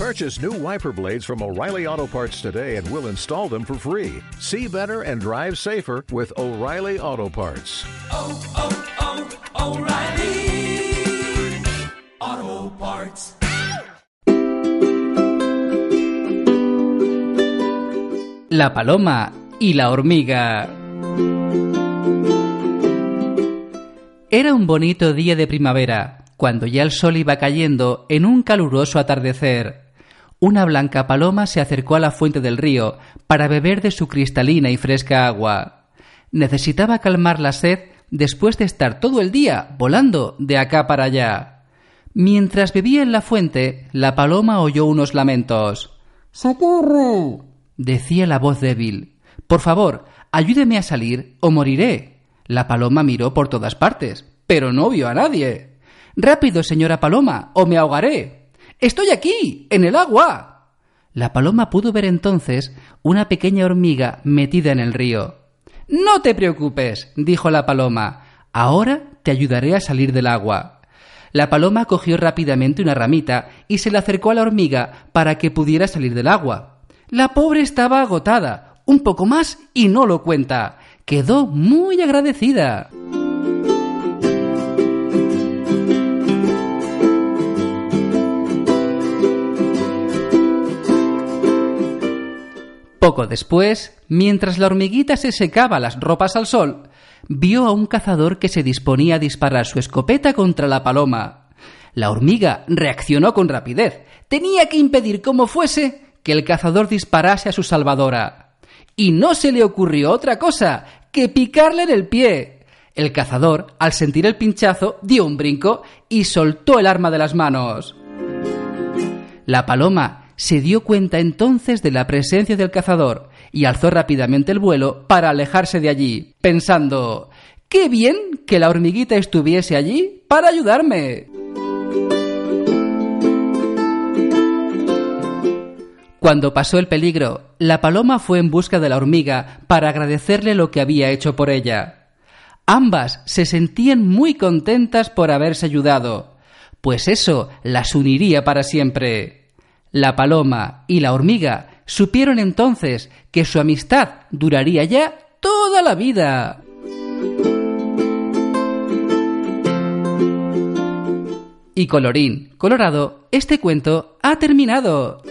Purchase new wiper blades from O'Reilly Auto Parts today and we'll install them for free. See better and drive safer with O'Reilly Auto Parts. oh, oh, O'Reilly Auto Parts. La paloma y la hormiga. Era un bonito día de primavera, cuando ya el sol iba cayendo en un caluroso atardecer. Una blanca paloma se acercó a la fuente del río para beber de su cristalina y fresca agua. Necesitaba calmar la sed después de estar todo el día volando de acá para allá. Mientras bebía en la fuente, la paloma oyó unos lamentos. ¡Socorro! decía la voz débil. Por favor, ayúdeme a salir o moriré. La paloma miró por todas partes, pero no vio a nadie. Rápido, señora paloma, o me ahogaré. Estoy aquí, en el agua. La paloma pudo ver entonces una pequeña hormiga metida en el río. No te preocupes, dijo la paloma. Ahora te ayudaré a salir del agua. La paloma cogió rápidamente una ramita y se la acercó a la hormiga para que pudiera salir del agua. La pobre estaba agotada, un poco más y no lo cuenta. Quedó muy agradecida. Poco después, mientras la hormiguita se secaba las ropas al sol, vio a un cazador que se disponía a disparar su escopeta contra la paloma. La hormiga reaccionó con rapidez. Tenía que impedir como fuese que el cazador disparase a su salvadora. Y no se le ocurrió otra cosa que picarle en el pie. El cazador, al sentir el pinchazo, dio un brinco y soltó el arma de las manos. La paloma se dio cuenta entonces de la presencia del cazador y alzó rápidamente el vuelo para alejarse de allí, pensando ¡Qué bien que la hormiguita estuviese allí para ayudarme! Cuando pasó el peligro, la paloma fue en busca de la hormiga para agradecerle lo que había hecho por ella. Ambas se sentían muy contentas por haberse ayudado, pues eso las uniría para siempre. La paloma y la hormiga supieron entonces que su amistad duraría ya toda la vida. Y colorín colorado, este cuento ha terminado.